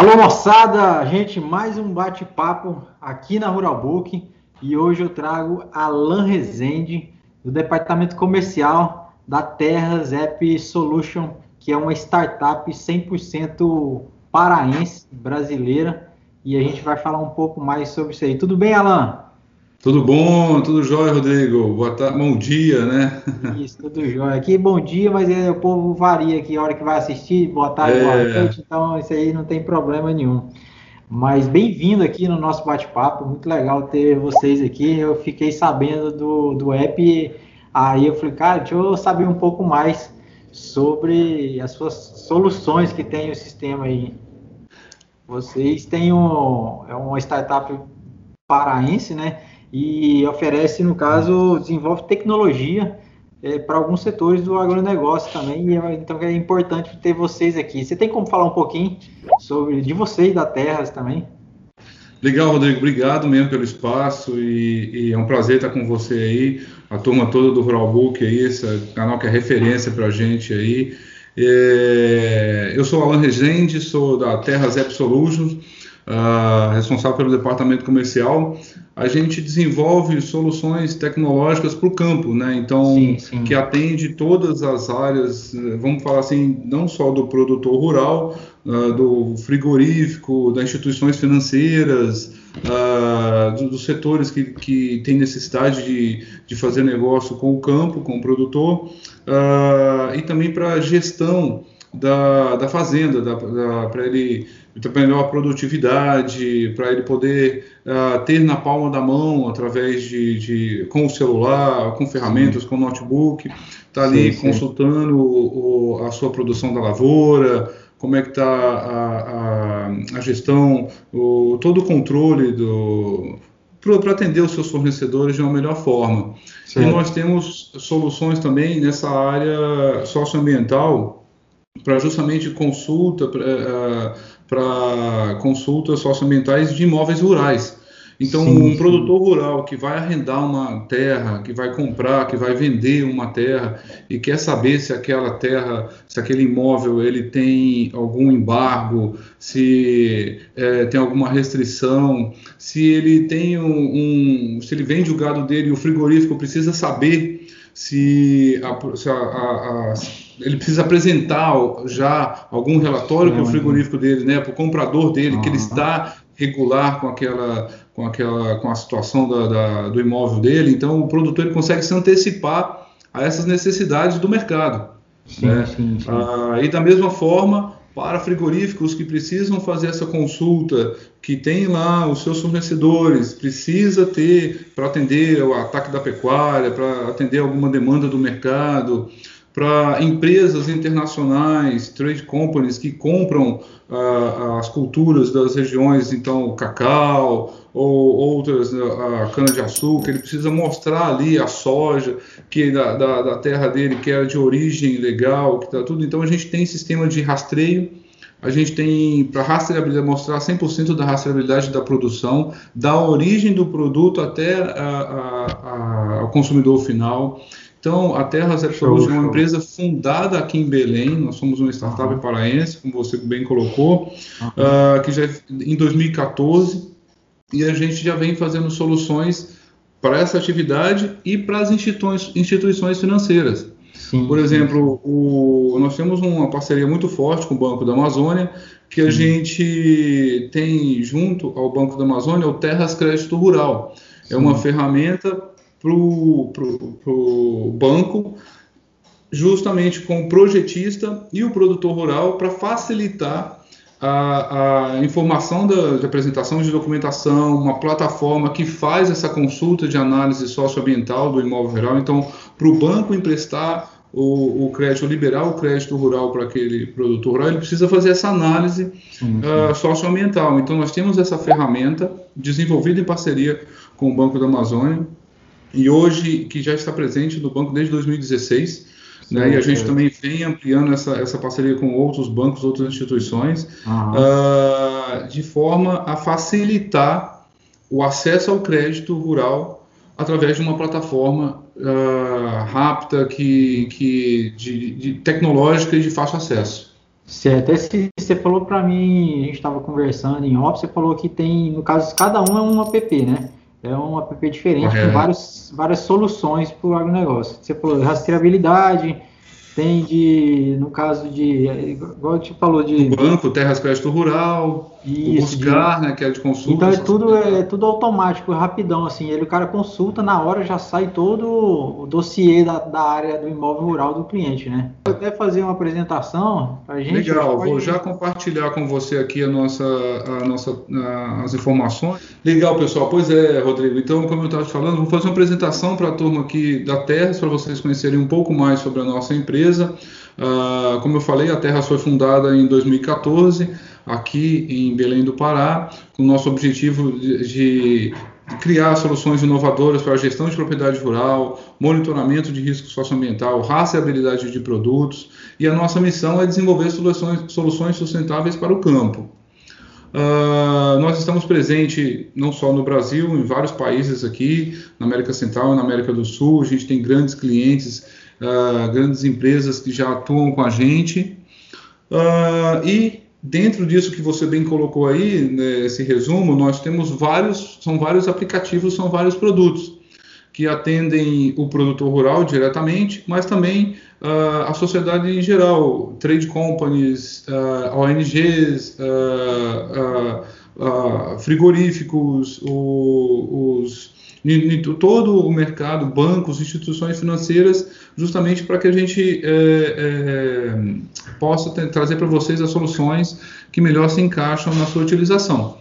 Alô moçada, gente, mais um bate-papo aqui na Rural Book e hoje eu trago Alan Rezende do departamento comercial da Terras App Solution, que é uma startup 100% paraense brasileira e a gente vai falar um pouco mais sobre isso aí. Tudo bem, Alan? Tudo bom, tudo jóia, Rodrigo. Boa tarde, bom dia, né? Isso, tudo jóia. Aqui bom dia, mas é, o povo varia aqui a hora que vai assistir, boa tarde, é... boa noite, então isso aí não tem problema nenhum. Mas bem-vindo aqui no nosso bate-papo, muito legal ter vocês aqui. Eu fiquei sabendo do, do app, aí eu falei, cara, deixa eu saber um pouco mais sobre as suas soluções que tem o sistema aí. Vocês têm um, é uma startup paraense, né? E oferece, no caso, desenvolve tecnologia é, para alguns setores do agronegócio também, e, é, então é importante ter vocês aqui. Você tem como falar um pouquinho sobre de vocês, da Terras também? Legal, Rodrigo, obrigado mesmo pelo espaço e, e, é um prazer estar com você aí, a turma toda do Rural Book aí, esse canal que é referência para a gente aí. É, eu sou Alan Regende, sou da Terras App Solutions, uh, responsável pelo departamento comercial, a gente desenvolve soluções tecnológicas para o campo, né? Então, sim, sim. que atende todas as áreas, vamos falar assim, não só do produtor rural, uh, do frigorífico, das instituições financeiras, uh, dos, dos setores que, que têm necessidade de, de fazer negócio com o campo, com o produtor, uh, e também para a gestão da, da fazenda, da, da para ele ter melhor produtividade, para ele poder uh, ter na palma da mão, através de, de, com o celular, com ferramentas, com o notebook, tá ali sim, consultando O, o, a sua produção da lavoura, como é que está a, a, a, gestão, o, todo o controle do para atender os seus fornecedores de uma melhor forma. Sim. E nós temos soluções também nessa área socioambiental, para justamente consulta, para uh, consultas socioambientais de imóveis rurais. Então, sim, um sim. produtor rural que vai arrendar uma terra, que vai comprar, que vai vender uma terra e quer saber se aquela terra, se aquele imóvel ele tem algum embargo, se é, tem alguma restrição, se ele tem um, um, se ele vende o gado dele o frigorífico precisa saber se, a, se a, a, ele precisa apresentar já algum relatório para o frigorífico dele, né, para o comprador dele, uhum. que ele está regular com aquela, com aquela, com a situação da, da, do imóvel dele. Então, o produtor ele consegue se antecipar a essas necessidades do mercado. Sim, né? sim, sim. Ah, e da mesma forma, para frigoríficos que precisam fazer essa consulta, que tem lá os seus fornecedores, precisa ter para atender o ataque da pecuária, para atender alguma demanda do mercado, para empresas internacionais, trade companies que compram uh, as culturas das regiões, então o cacau ou outras, a cana-de-açúcar, ele precisa mostrar ali a soja que da, da, da, terra dele que é de origem legal, que tá tudo. Então a gente tem sistema de rastreio, a gente tem para rastreabilidade mostrar 100% da rastreabilidade da produção, da origem do produto até ao consumidor final. Então, a Terras Absolute é uma empresa fundada aqui em Belém, nós somos uma startup uhum. paraense, como você bem colocou, uhum. uh, que já é em 2014, e a gente já vem fazendo soluções para essa atividade e para as instituições, instituições financeiras. Sim, Por exemplo, o, nós temos uma parceria muito forte com o Banco da Amazônia, que a gente tem junto ao Banco da Amazônia o Terras Crédito Rural. É uma ferramenta para o banco, justamente com o projetista e o produtor rural, para facilitar a, a informação da, de apresentação de documentação, uma plataforma que faz essa consulta de análise socioambiental do imóvel rural. Então, para o banco emprestar o, o, crédito, liberar o crédito rural para aquele produtor rural, ele precisa fazer essa análise sim, sim. Uh, socioambiental. Então, nós temos essa ferramenta desenvolvida em parceria com o Banco da Amazônia, e hoje que já está presente no banco desde 2016. Sim, né, e a gente é. também vem ampliando essa, essa parceria com outros bancos, outras instituições, uh, de forma a facilitar o acesso ao crédito rural através de uma plataforma uh, rápida, que, que, de, de, tecnológica e de fácil acesso. Certo, esse, você falou para mim, a gente estava conversando em off, você falou que tem, no caso, cada um é um app, né? É um app diferente, com vários, várias soluções para o agronegócio. Você falou rastreabilidade, tem de, no caso de, igual te falou de... O banco, Terras Crédito Rural, isso, buscar, né, que é de consulta. Então é tudo, é tudo automático, rapidão, assim, ele o cara consulta, na hora já sai todo o dossiê da, da área do imóvel rural do cliente, né? Eu até fazer uma apresentação para gente. Legal, pode... vou já compartilhar com você aqui a nossa, a nossa, a, as informações. Legal, pessoal, pois é, Rodrigo, então, como eu estava te falando, vou fazer uma apresentação para a turma aqui da Terras, para vocês conhecerem um pouco mais sobre a nossa empresa. Uh, como eu falei, a Terras foi fundada em 2014 aqui em Belém do Pará, com o nosso objetivo de, de criar soluções inovadoras para a gestão de propriedade rural, monitoramento de risco socioambiental, rastreabilidade de produtos, e a nossa missão é desenvolver soluções, soluções sustentáveis para o campo. Uh, nós estamos presentes não só no Brasil, em vários países aqui, na América Central e na América do Sul. A gente tem grandes clientes, uh, grandes empresas que já atuam com a gente. Uh, e Dentro disso que você bem colocou aí, nesse resumo, nós temos vários, são vários aplicativos, são vários produtos que atendem o produtor rural diretamente, mas também uh, a sociedade em geral, trade companies, uh, ONGs, uh, frigoríficos, o, os todo o mercado, bancos, instituições financeiras, justamente para que a gente é, é, possa ter, trazer para vocês as soluções que melhor se encaixam na sua utilização.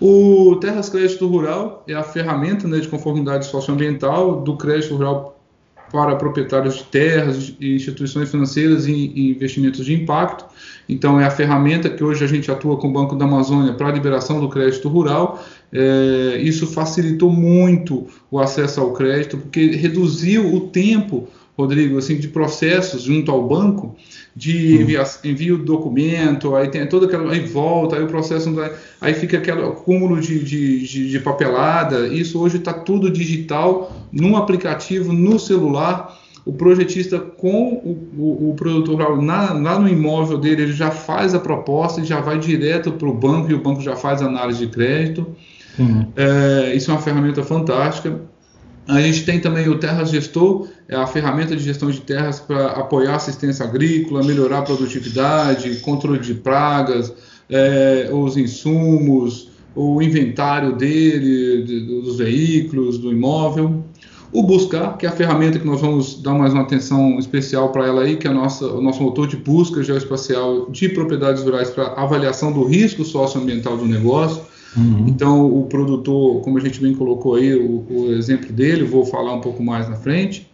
O Terras Crédito Rural é a ferramenta né, de conformidade socioambiental do crédito rural para proprietários de terras e instituições financeiras e investimentos de impacto. Então, é a ferramenta que hoje a gente atua com o Banco da Amazônia para a liberação do crédito rural. É, isso facilitou muito o acesso ao crédito, porque reduziu o tempo Rodrigo, assim, de processos junto ao banco, de envia, envio do documento, aí tem toda aquela. aí volta, aí o processo. Aí fica aquele acúmulo de, de, de, de papelada. Isso hoje está tudo digital, num aplicativo, no celular. O projetista com o, o, o produtor rural na, lá no imóvel dele, ele já faz a proposta e já vai direto para o banco e o banco já faz a análise de crédito. É, isso é uma ferramenta fantástica. A gente tem também o Terras Gestor, é a ferramenta de gestão de terras para apoiar assistência agrícola, melhorar a produtividade, controle de pragas, é, os insumos, o inventário dele, de, dos veículos, do imóvel. O Buscar, que é a ferramenta que nós vamos dar mais uma atenção especial para ela aí, que é nossa, o nosso motor de busca geoespacial de propriedades rurais para avaliação do risco socioambiental do negócio. Uhum. Então, o produtor, como a gente bem colocou aí, o, o, exemplo dele, vou falar um pouco mais na frente.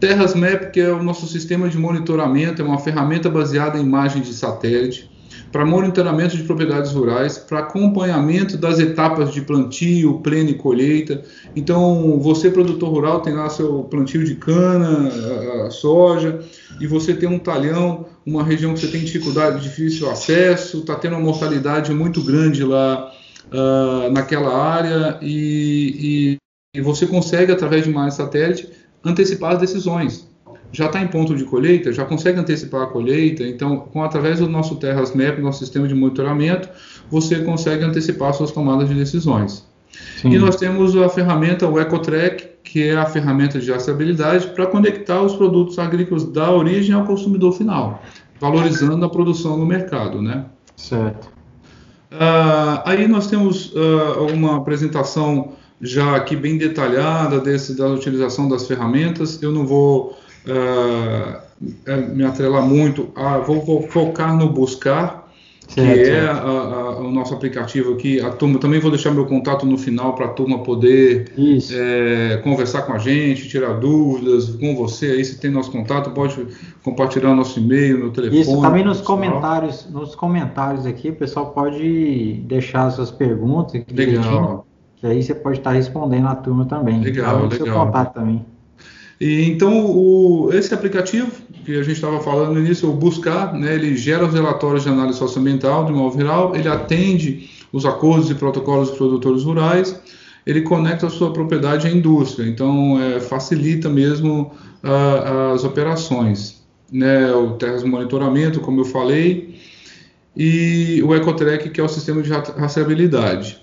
Terras Map, que é o nosso sistema de monitoramento, é uma ferramenta baseada em imagens de satélite para monitoramento de propriedades rurais, para acompanhamento das etapas de plantio, pleno e colheita. Então, você, produtor rural, tem lá seu plantio de cana, a, a soja, e você tem um talhão, uma região que você tem dificuldade, difícil acesso, está tendo uma mortalidade muito grande lá uh, naquela área e, e, e, você consegue, através de imagens satélite, antecipar as decisões. Já está em ponto de colheita, já consegue antecipar a colheita, então, com, através do nosso Terras Map, nosso sistema de monitoramento, você consegue antecipar suas tomadas de decisões. Sim. E nós temos a ferramenta o EcoTrack, que é a ferramenta de rastreabilidade para conectar os produtos agrícolas da origem ao consumidor final, valorizando a produção no mercado, né? Certo. Uh, aí nós temos uh, uma apresentação já aqui bem detalhada desse, da utilização das ferramentas. Eu não vou uh, me atrelar muito, a, vou, vou, focar no buscar, que é a, a, o nosso aplicativo aqui. A turma também vou deixar meu contato no final para a turma poder é, conversar com a gente, tirar dúvidas com você. Aí se tem nosso contato, pode compartilhar nosso e-mail, no telefone. Isso também nos comentários, nos comentários aqui, o pessoal pode deixar suas perguntas. Legal. Que aí você pode estar respondendo a turma também. Legal, legal. Seu contato também. E, então, o, esse aplicativo que a gente estava falando no início, o Buscar, né, ele gera os relatórios de análise socioambiental do imóvel rural, ele atende os acordos e protocolos dos produtores rurais, ele conecta a sua propriedade à indústria, então é, facilita mesmo uh, as operações. né, o Terras Monitoramento, como eu falei, e o Ecotrack, que é o sistema de rastreabilidade.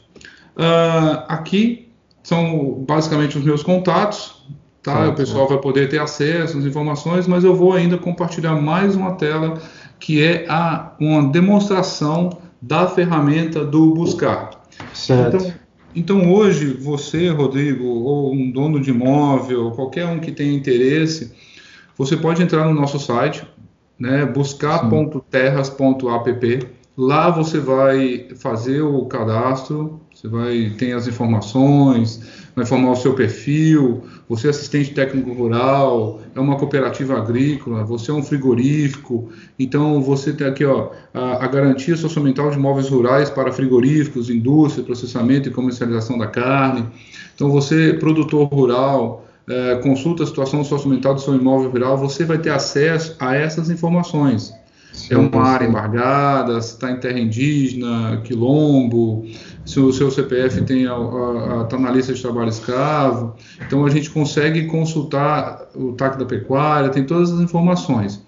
Uh, aqui são basicamente os meus contatos, tá? o pessoal vai poder ter acesso às informações, mas eu vou ainda compartilhar mais uma tela que é a, uma demonstração da ferramenta do buscar. Certo. Então, então, hoje, você, Rodrigo, ou um dono de imóvel, qualquer um que tenha interesse, você pode entrar no nosso site, né, buscar.terras.app. Lá você vai fazer o cadastro, você vai ter as informações, vai formar o seu perfil, você é assistente técnico rural, é uma cooperativa agrícola, você é um frigorífico, então você tem aqui ó, a, a garantia socioambiental de imóveis rurais para frigoríficos, indústria, processamento e comercialização da carne. Então você, produtor rural, é, consulta a situação socioambiental do seu imóvel rural, você vai ter acesso a essas informações. É uma área embargada, se está em terra indígena, quilombo, se o seu CPF está na lista de trabalho escravo. Então a gente consegue consultar o TAC da pecuária, tem todas as informações.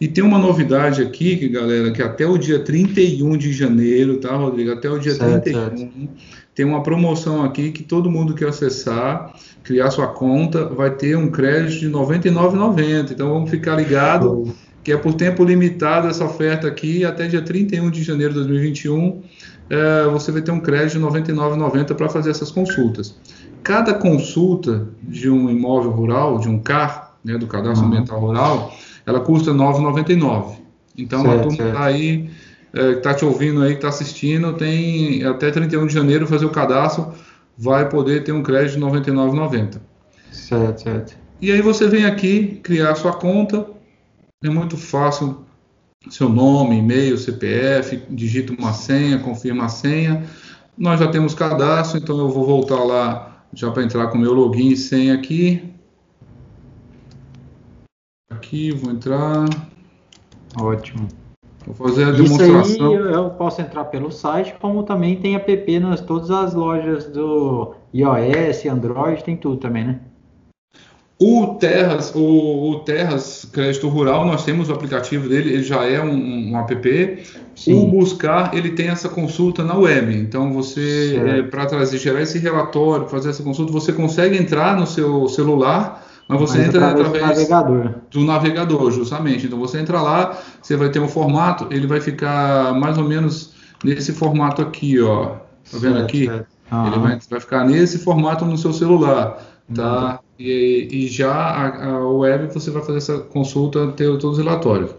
E tem uma novidade aqui, que, galera, que até o dia 31 de janeiro, tá, Rodrigo? Até o dia certo, 31, certo. tem uma promoção aqui que todo mundo que acessar, criar sua conta, vai ter um crédito de R$ 99,90. Então vamos ficar ligado. Oh que é por tempo limitado essa oferta aqui, até dia 31 de janeiro de 2021, é, você vai ter um crédito de R$ 99,90 para fazer essas consultas. Cada consulta de um imóvel rural, de um CAR, né, do Cadastro uhum. Ambiental Rural, ela custa R$ 9,99. Então, certo, a turma está aí, é, que está te ouvindo aí, que está assistindo, tem até 31 de janeiro fazer o cadastro, vai poder ter um crédito de R$ 99,90. Certo, certo. E aí você vem aqui, criar sua conta, é muito fácil. Seu nome, e-mail, CPF, digita uma senha, confirma a senha. Nós já temos cadastro, então eu vou voltar lá já para entrar com meu login e senha aqui. Aqui, vou entrar. Ótimo. Vou fazer a demonstração. Isso aí eu posso entrar pelo site, como também tem app nas todas as lojas do iOS, Android, tem tudo também, né? O Terras, o, o, Terras Crédito Rural, nós temos o aplicativo dele, ele já é um, um app. Sim. O Buscar, ele tem essa consulta na web. Então, você, é, para trazer, gerar esse relatório, fazer essa consulta, você consegue entrar no seu celular, mas você mas entra através, através do navegador. do navegador, justamente. Então, você entra lá, você vai ter um formato, ele vai ficar mais ou menos nesse formato aqui, ó. Tá vendo certo, aqui? Certo. Ele vai, vai, ficar nesse formato no seu celular, tá? Uhum. E, e já a, a, web você vai fazer essa consulta, ter todos os relatórios.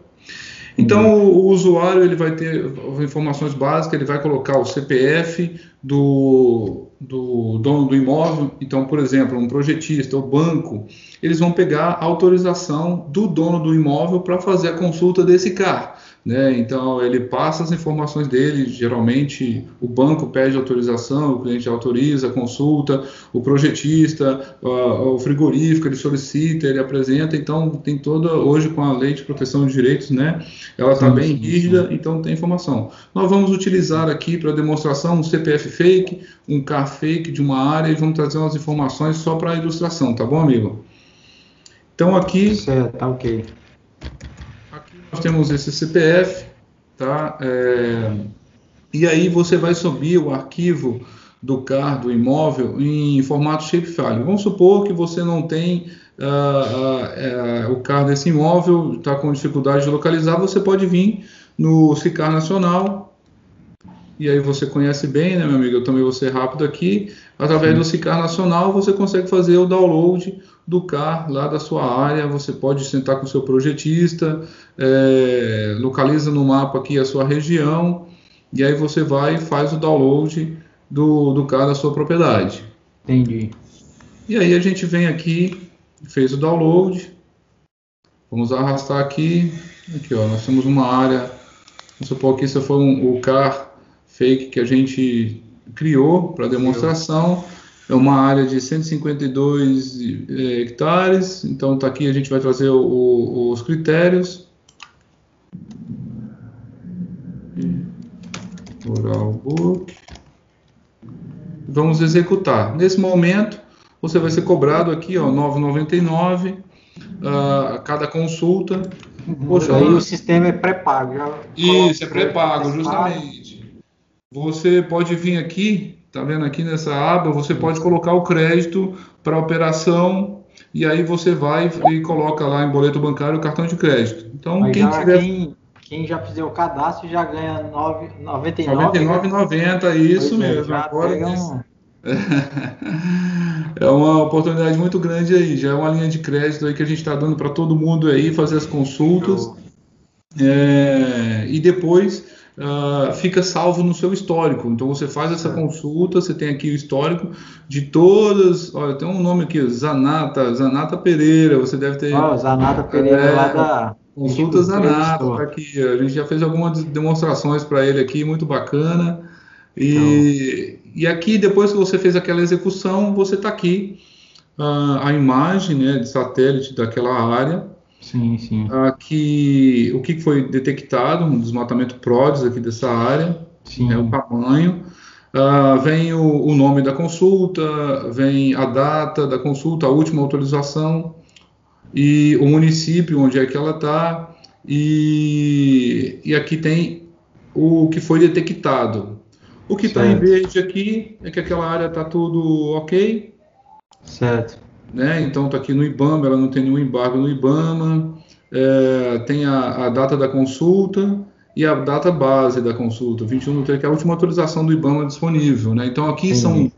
Então uhum. o, o, usuário ele vai ter informações básicas, ele vai colocar o CPF do, do dono do imóvel. Então, por exemplo, um projetista ou banco, eles vão pegar a autorização do dono do imóvel para fazer a consulta desse CAR. Né? Então ele passa as informações dele, geralmente o banco pede autorização, o cliente autoriza, consulta, o projetista, o frigorífico ele solicita, ele apresenta, então tem toda, hoje com a lei de proteção de direitos, né? Ela está bem rígida, então tem informação. Nós vamos utilizar aqui para demonstração um CPF fake, um CAR fake de uma área e vamos trazer umas informações só para ilustração, tá bom, amigo? Então aqui. Certo, tá ok temos esse CPF, tá? É, e aí você vai subir o arquivo do CAR do imóvel em formato shapefile. Vamos supor que você não tem uh, uh, uh, o CAR desse imóvel, está com dificuldade de localizar, você pode vir no SICAR Nacional, e aí você conhece bem, né, meu amigo? Eu também vou ser rápido aqui. Através Sim. do SICAR Nacional, você consegue fazer o download do CAR lá da sua área. Você pode sentar com o seu projetista, é, localiza no mapa aqui a sua região, e aí você vai e faz o download do, do CAR da sua propriedade. Entendi. E aí a gente vem aqui, fez o download. Vamos arrastar aqui. Aqui, ó, nós temos uma área. Vamos supor que isso foi um, o CAR fake que a gente criou para demonstração. É uma área de 152 é, hectares. Então, tá aqui a gente vai trazer o, o, os critérios. Rural Book. Vamos executar. Nesse momento, você vai ser cobrado aqui, ó, 9,99 uh, cada consulta. Poxa, aí o sistema é pré-pago. Isso, é pré-pago, justamente. Você pode vir aqui, tá vendo aqui nessa aba, você pode colocar o crédito para operação e aí você vai e coloca lá em boleto bancário o cartão de crédito. Então, Mas quem já, tiver... Quem, quem, já fizer o cadastro já ganha 99,90. 99,90, isso pois é, mesmo. Agora, um... é uma oportunidade muito grande aí. Já é uma linha de crédito aí que a gente está dando para todo mundo aí fazer as consultas. É, e depois uh, fica salvo no seu histórico. Então você faz essa consulta, você tem aqui o histórico de todas. Olha, tem um nome aqui, Zanata, Zanata Pereira. Você deve ter. Oh, Zanata Pereira é, lá da. Consulta Zanata, tá aqui. A gente já fez algumas demonstrações para ele aqui, muito bacana. E, então. e aqui, depois que você fez aquela execução, você está aqui. Uh, a imagem né, de satélite daquela área Sim, sim. Aqui, o que foi detectado, um desmatamento PRODES aqui dessa área, sim. é o tamanho. Uh, vem o, o, nome da consulta, vem a data da consulta, a última autorização e o município onde é que ela está e, e aqui tem o que foi detectado. O que está em verde aqui é que aquela área está tudo ok. Certo né? Então está aqui no IBAMA, ela não tem nenhum embargo no IBAMA, é, tem a, a, data da consulta e a data base da consulta, 21 que é a última atualização do IBAMA disponível, né? Então aqui Sim. são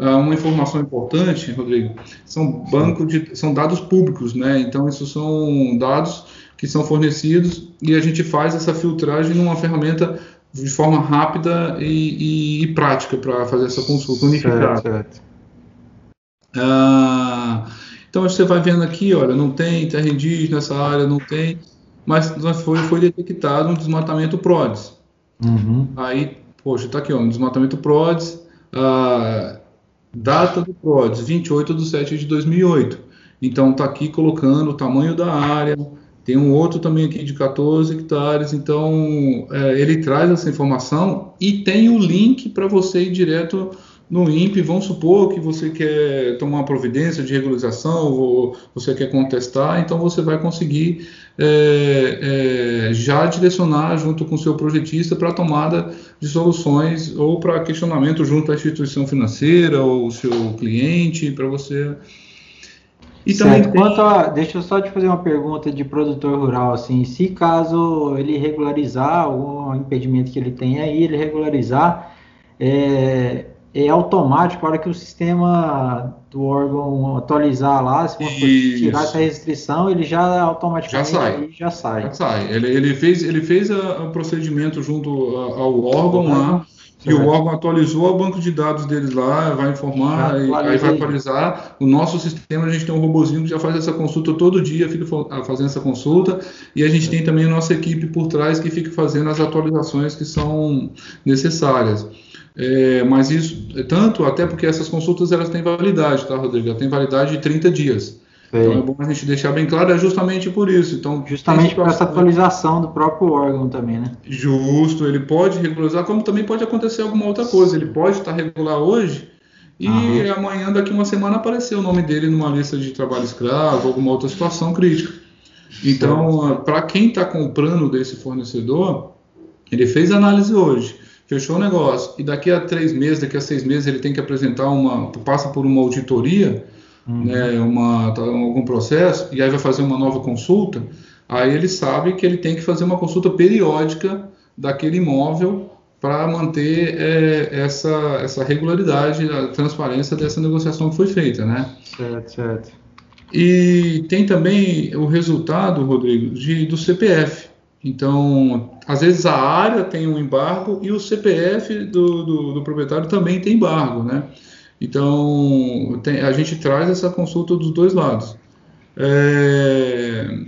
é, uma informação importante, Rodrigo, são bancos de, são dados públicos, né? Então isso são dados que são fornecidos e a gente faz essa filtragem numa ferramenta de forma rápida e, e, e prática para fazer essa consulta unificada. Certo, certo. Ah, então você vai vendo aqui, olha, não tem terra indígena nessa área, não tem, mas foi, foi detectado um desmatamento PRODES. Uhum. Aí, poxa, está aqui, ó, um desmatamento PRODES, ah, data do PRODES, 28 de 7 de 2008. Então está aqui colocando o tamanho da área, tem um outro também aqui de 14 hectares, então é, ele traz essa informação e tem o link para você ir direto no INPE, vamos supor que você quer tomar uma providência de regularização ou você quer contestar, então você vai conseguir é, é, já direcionar junto com o seu projetista para a tomada de soluções ou para questionamento junto à instituição financeira ou o seu cliente, para você. E também tem... Quanto a, deixa eu só te fazer uma pergunta de produtor rural, assim, se caso ele regularizar o impedimento que ele tem aí, ele regularizar, é, é automático, a hora que o sistema do órgão atualizar lá, se for tirar essa restrição, ele já automaticamente já sai. Já sai. Já sai. Ele, ele fez, ele fez o procedimento junto ao órgão lá. E o órgão atualizou o banco de dados deles lá, vai informar, e, aí vai atualizar. O nosso sistema, a gente tem um robozinho que já faz essa consulta todo dia, fica fazendo essa consulta, e a gente tem também a nossa equipe por trás que fica fazendo as atualizações que são necessárias. É, mas isso, é tanto até porque essas consultas elas têm validade, tá, Rodrigo? Ela tem validade de 30 dias. Então é bom a gente deixar bem claro, é justamente por isso. Então, justamente por essa atualização do próprio órgão também, né? Justo, ele pode regularizar, como também pode acontecer alguma outra coisa. Ele pode estar regular hoje e uhum. amanhã, daqui uma semana, aparecer o nome dele numa lista de trabalho escravo, alguma outra situação crítica. Então, para quem está comprando desse fornecedor, ele fez análise hoje fechou o negócio e daqui a três meses, daqui a seis meses ele tem que apresentar uma, passa por uma auditoria, uhum. né, uma, tá, algum processo e aí vai fazer uma nova consulta, aí ele sabe que ele tem que fazer uma consulta periódica daquele imóvel para manter é, essa, essa regularidade, a transparência dessa negociação que foi feita, né? Certo, certo. E tem também o resultado, Rodrigo, de, do CPF. Então, às vezes a área tem um embargo e o CPF do, do, do proprietário também tem embargo, né? Então, tem, a gente traz essa consulta dos dois lados. É,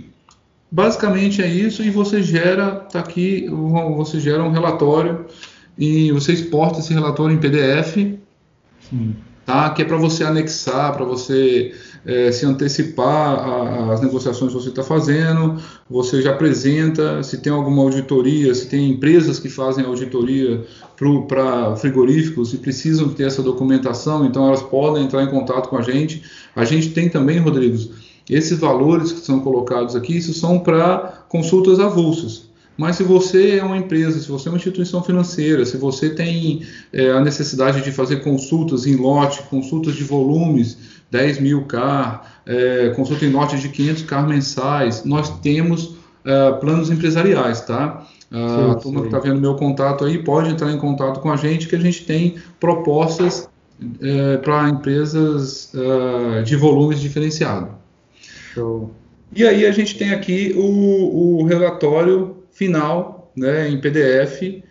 basicamente é isso e você gera, tá aqui, você gera um relatório e você exporta esse relatório em PDF, Sim. tá? Que é para você anexar, para você é, se antecipar às negociações que você está fazendo, você já apresenta, se tem alguma auditoria, se tem empresas que fazem auditoria para frigoríficos e precisam ter essa documentação, então elas podem entrar em contato com a gente. A gente tem também, Rodrigues, Esses valores que são colocados aqui, isso são para consultas avulsas. Mas se você é uma empresa, se você é uma instituição financeira, se você tem é, a necessidade de fazer consultas em lote, consultas de volumes, 10 mil car, é, consulta em lote de 500 car mensais, nós temos é, planos empresariais, tá? a turma que está vendo meu contato aí pode entrar em contato com a gente, que a gente tem propostas é, para empresas é, de volumes diferenciados. Show. E aí a gente tem aqui o, o relatório final, né, em PDF.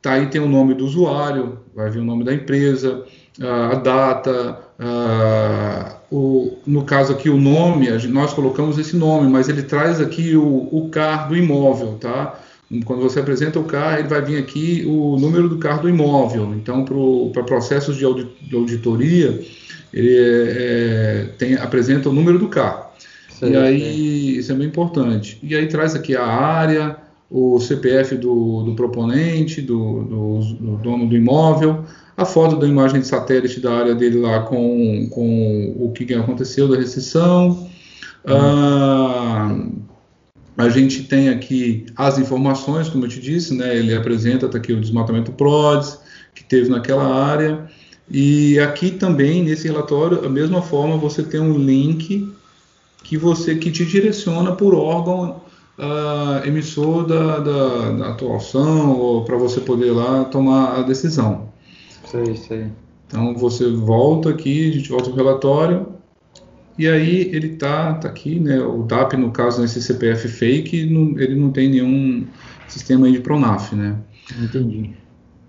Tá aí tem o nome do usuário, vai vir o nome da empresa, a data, a, o, no caso aqui o nome, nós colocamos esse nome, mas ele traz aqui o, o CAR do imóvel, tá? Quando você apresenta o CAR, ele vai vir aqui o número do CAR do imóvel. Então, para pro processos de, auditoria, ele é, é, tem, apresenta o número do CAR. Sim, e aí, sim. isso é bem importante. E aí traz aqui a área, o CPF do, do proponente, do, do, do, dono do imóvel, a foto da imagem de satélite da área dele lá com, com o que aconteceu da restrição. Hum. Ah, a gente tem aqui as informações, como eu te disse, né? Ele apresenta tá aqui o desmatamento PRODES que teve naquela área. E aqui também nesse relatório, da mesma forma, você tem um link que você que te direciona por órgão uh, emissor da, da, da atuação para você poder lá tomar a decisão. Sei, sei. Então você volta aqui, a gente volta o relatório e aí ele tá, tá aqui, né? O DAP, no caso, nesse CPF fake, não, ele não tem nenhum sistema aí de Pronaf, né? Entendi.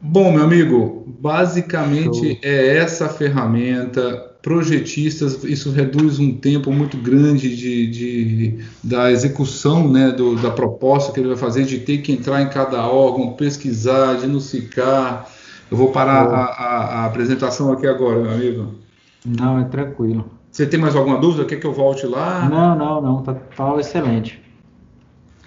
Bom, meu amigo, basicamente Show. é essa ferramenta. Projetistas, isso reduz um tempo muito grande de, de da execução né, do, da proposta que ele vai fazer, de ter que entrar em cada órgão, pesquisar, denunciar. Eu vou parar a, a, a apresentação aqui agora, meu amigo. Não, é tranquilo. Você tem mais alguma dúvida? Quer que eu volte lá? Não, não, não. Tá, tá excelente.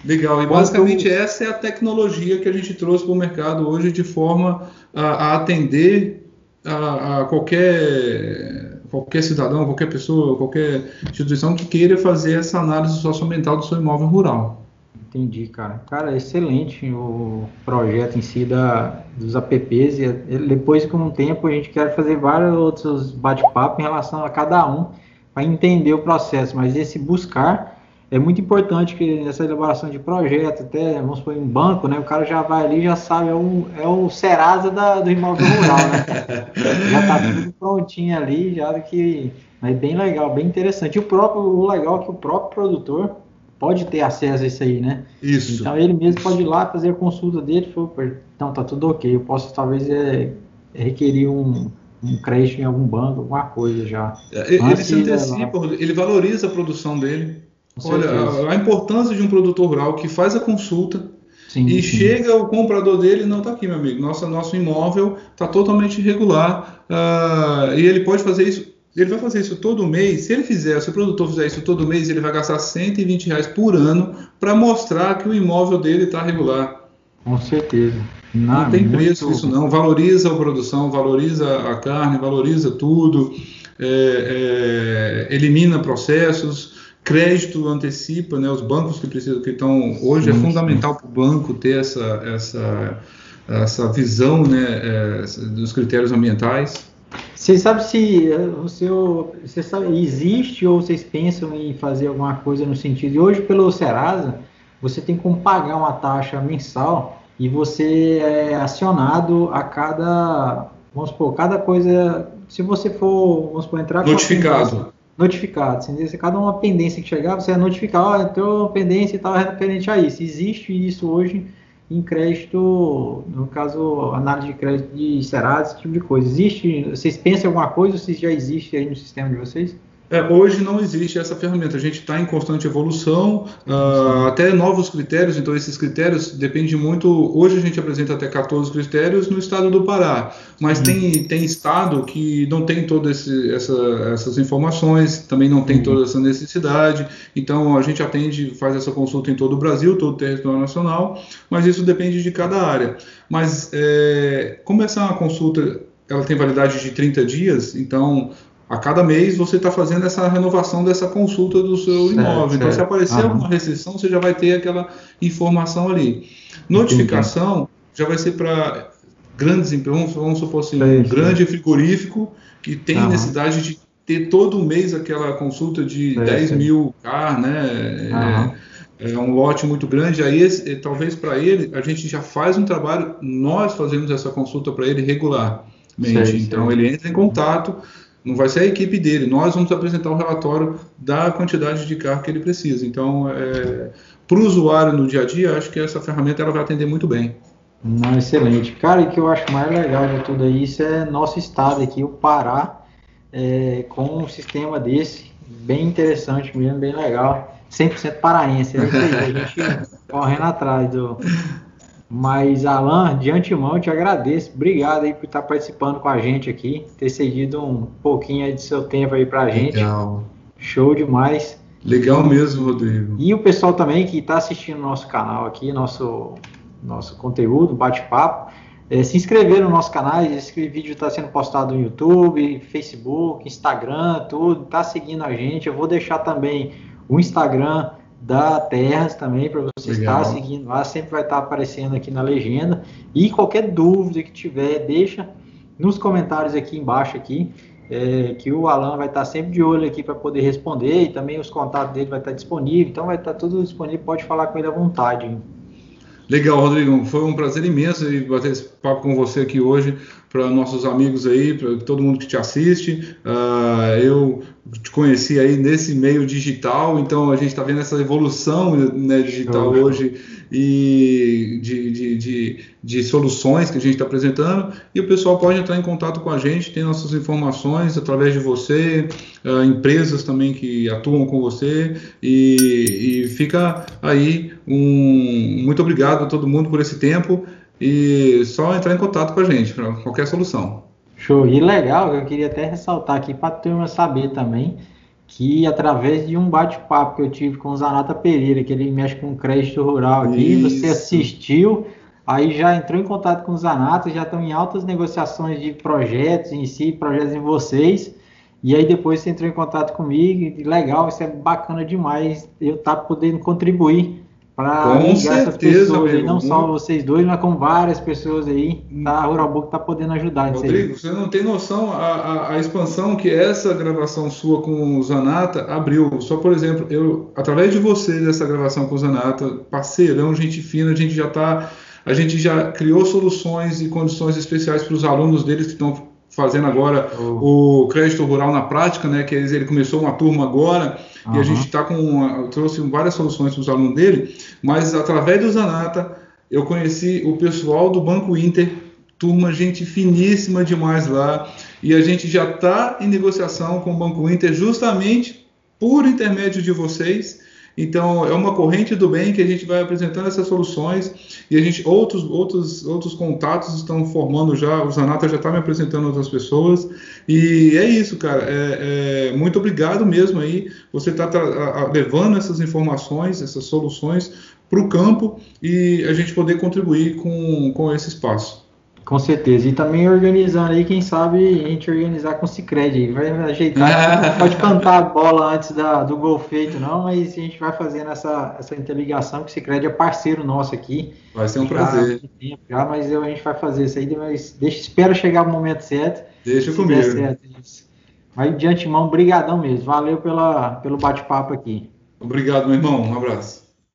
Legal. E basicamente essa é a tecnologia que a gente trouxe para o mercado hoje de forma a, a atender a, a, qualquer, qualquer cidadão, qualquer pessoa, qualquer instituição que queira fazer essa análise socioambiental do seu imóvel rural. Entendi, cara. Cara, excelente o projeto em si da, dos apps. E depois, com o tempo, a gente quer fazer vários outros bate-papos em relação a cada um para entender o processo. Mas esse buscar é muito importante que nessa elaboração de projeto, até vamos supor em banco, né? O cara já vai ali já sabe, é o, é o Serasa da, do imóvel rural, né? já está tudo prontinho ali, já que. Mas bem legal, bem interessante. E o próprio, o legal é que o próprio produtor pode ter acesso a isso aí, né? Isso. Então ele mesmo pode ir lá fazer a consulta dele, falou, então tá tudo ok, eu posso talvez é, requerir um, um crédito em algum banco, alguma coisa já. É, ele se antecipa, ele valoriza a produção dele. Olha, a, a, importância de um produtor rural que faz a consulta sim, e sim. chega o comprador dele, não está aqui, meu amigo, nossa, nosso imóvel está totalmente irregular uh, e ele pode fazer isso ele vai fazer isso todo mês. Se ele fizer, se o produtor fizer isso todo mês, ele vai gastar 120 reais por ano para mostrar que o imóvel dele está regular. Com certeza. Não, não tem muito... preço isso não. Valoriza a produção, valoriza a carne, valoriza tudo, é, é, elimina processos, crédito antecipa, né? Os bancos que precisam, que estão hoje é sim, é fundamental para o banco ter essa essa essa visão, né, é, dos critérios ambientais. Você sabe se eh, o seu, você sabe, existe ou vocês pensam em fazer alguma coisa no sentido de hoje pelo Serasa você tem como pagar uma taxa mensal e você é acionado a cada, vamos supor, cada coisa, se você for, vamos supor, entrar notificado. notificado, assim, se cada uma pendência que chegar, você é notificado, ó, oh, entrou pendência e tal referente a isso. Existe isso hoje em crédito, no caso, análise de crédito de Serasa, esse tipo de coisa. Existe, vocês pensam em alguma coisa ou se já existe aí no sistema de vocês? É, hoje não existe essa ferramenta. A gente está em constante evolução, uh, até novos critérios. Então, esses critérios dependem muito. Hoje a gente apresenta até 14 critérios no estado do Pará, mas uhum. tem, tem estado que não tem todas essa, essas informações, também não tem uhum. toda essa necessidade. Então, a gente atende, faz essa consulta em todo o Brasil, todo o território nacional, mas isso depende de cada área. Mas, é, como essa é uma consulta ela tem validade de 30 dias, então a cada mês você está fazendo essa renovação dessa consulta do seu certo, imóvel. Certo. Então, se aparecer uhum. alguma restrição, você já vai ter aquela informação ali. Notificação Entendi. já vai ser para grandes empresas, vamos supor assim, um grande frigorífico que tem uhum. necessidade de ter todo mês aquela consulta de é, 10 mil car, né? É, é, um lote muito grande. Aí, esse, talvez para ele, a gente já faz um trabalho, nós fazemos essa consulta para ele regularmente. Então, ele entra em contato, não vai ser a equipe dele, nós vamos apresentar o relatório da quantidade de carro que ele precisa. Então, é, para o usuário no dia a dia, acho que essa ferramenta ela vai atender muito bem. Não, excelente. Cara, e o que eu acho mais legal de tudo isso é nosso estado aqui, o Pará, é, com um sistema desse, bem interessante mesmo, bem legal. 100% paraense, é isso aí, a gente correndo atrás do. Mas, Alan, de antemão, eu te agradeço. Obrigado aí por estar participando com a gente aqui, ter cedido um pouquinho do seu tempo aí pra gente. Legal. Show demais. Legal mesmo, Rodrigo. E o pessoal também que está assistindo nosso canal aqui, nosso nosso conteúdo, bate-papo. É, se inscrever no nosso canal, esse vídeo está sendo postado no YouTube, Facebook, Instagram, tudo. Tá seguindo a gente. Eu vou deixar também o Instagram da Terras também para você Legal. estar seguindo lá. Sempre vai estar aparecendo aqui na legenda. E qualquer dúvida que tiver, deixa nos comentários aqui embaixo aqui. É, que o Alan vai estar sempre de olho aqui para poder responder e também os contatos dele vai estar disponível, então vai estar tudo disponível, pode falar com ele à vontade. Legal, Rodrigo. Foi um prazer imenso bater esse papo com você aqui hoje, para nossos amigos aí, para todo mundo que te assiste. Uh, eu te conheci aí nesse meio digital, então a gente está vendo essa evolução né, digital hoje e de, de, de, de, soluções que a gente está apresentando. E o pessoal pode entrar em contato com a gente, tem nossas informações através de você, uh, empresas também que atuam com você. E, e fica aí um muito obrigado a todo mundo por esse tempo e só entrar em contato com a gente para qualquer solução. Show. E legal, eu queria até ressaltar aqui para a turma saber também que através de um bate-papo que eu tive com o Zanata Pereira, que ele mexe com crédito rural aqui, Isso. você assistiu, aí já entrou em contato com o Zanata, já estão em altas negociações de projetos em si, projetos em vocês, e aí depois você entrou em contato comigo, e legal, isso é bacana demais, eu estar tá podendo contribuir para ligar essas pessoas aí, não só vocês dois, mas com várias pessoas aí, tá? A Ruralbook tá podendo ajudar Rodrigo, você não tem noção a, a, a, expansão que essa gravação sua com o Zanata abriu. Só, por exemplo, eu, através de você, dessa gravação com o Zanata, parceirão, gente fina, a gente já tá. A gente já criou soluções e condições especiais para os alunos deles que estão fazendo agora oh. o crédito rural na prática, né? Que ele começou uma turma agora Uhum. E a gente está com. trouxe várias soluções para os alunos dele, mas através do Zanata eu conheci o pessoal do Banco Inter, turma, gente finíssima demais lá, e a gente já está em negociação com o Banco Inter justamente por intermédio de vocês então, é uma corrente do bem que a gente vai apresentando essas soluções e a gente outros outros outros contatos estão formando já. O Zanata já está me apresentando outras pessoas e é isso, cara. É, é, muito obrigado mesmo aí. Você está tá, levando essas informações, essas soluções para o campo e a gente poder contribuir com, com esse espaço. Com certeza. E também organizando aí, quem sabe a gente organizar com o Cicred. Vai ajeitar. pode cantar a bola antes da, do gol feito, não, mas a gente vai fazendo essa, essa interligação, que o Cicred é parceiro nosso aqui. Vai ser um já, prazer. Já, mas eu, a gente vai fazer isso aí, mas deixa, espera chegar o momento certo. Deixa comigo. Certo, mas de antemão, brigadão mesmo. Valeu pela, pelo bate-papo aqui. Obrigado, meu irmão. Um abraço.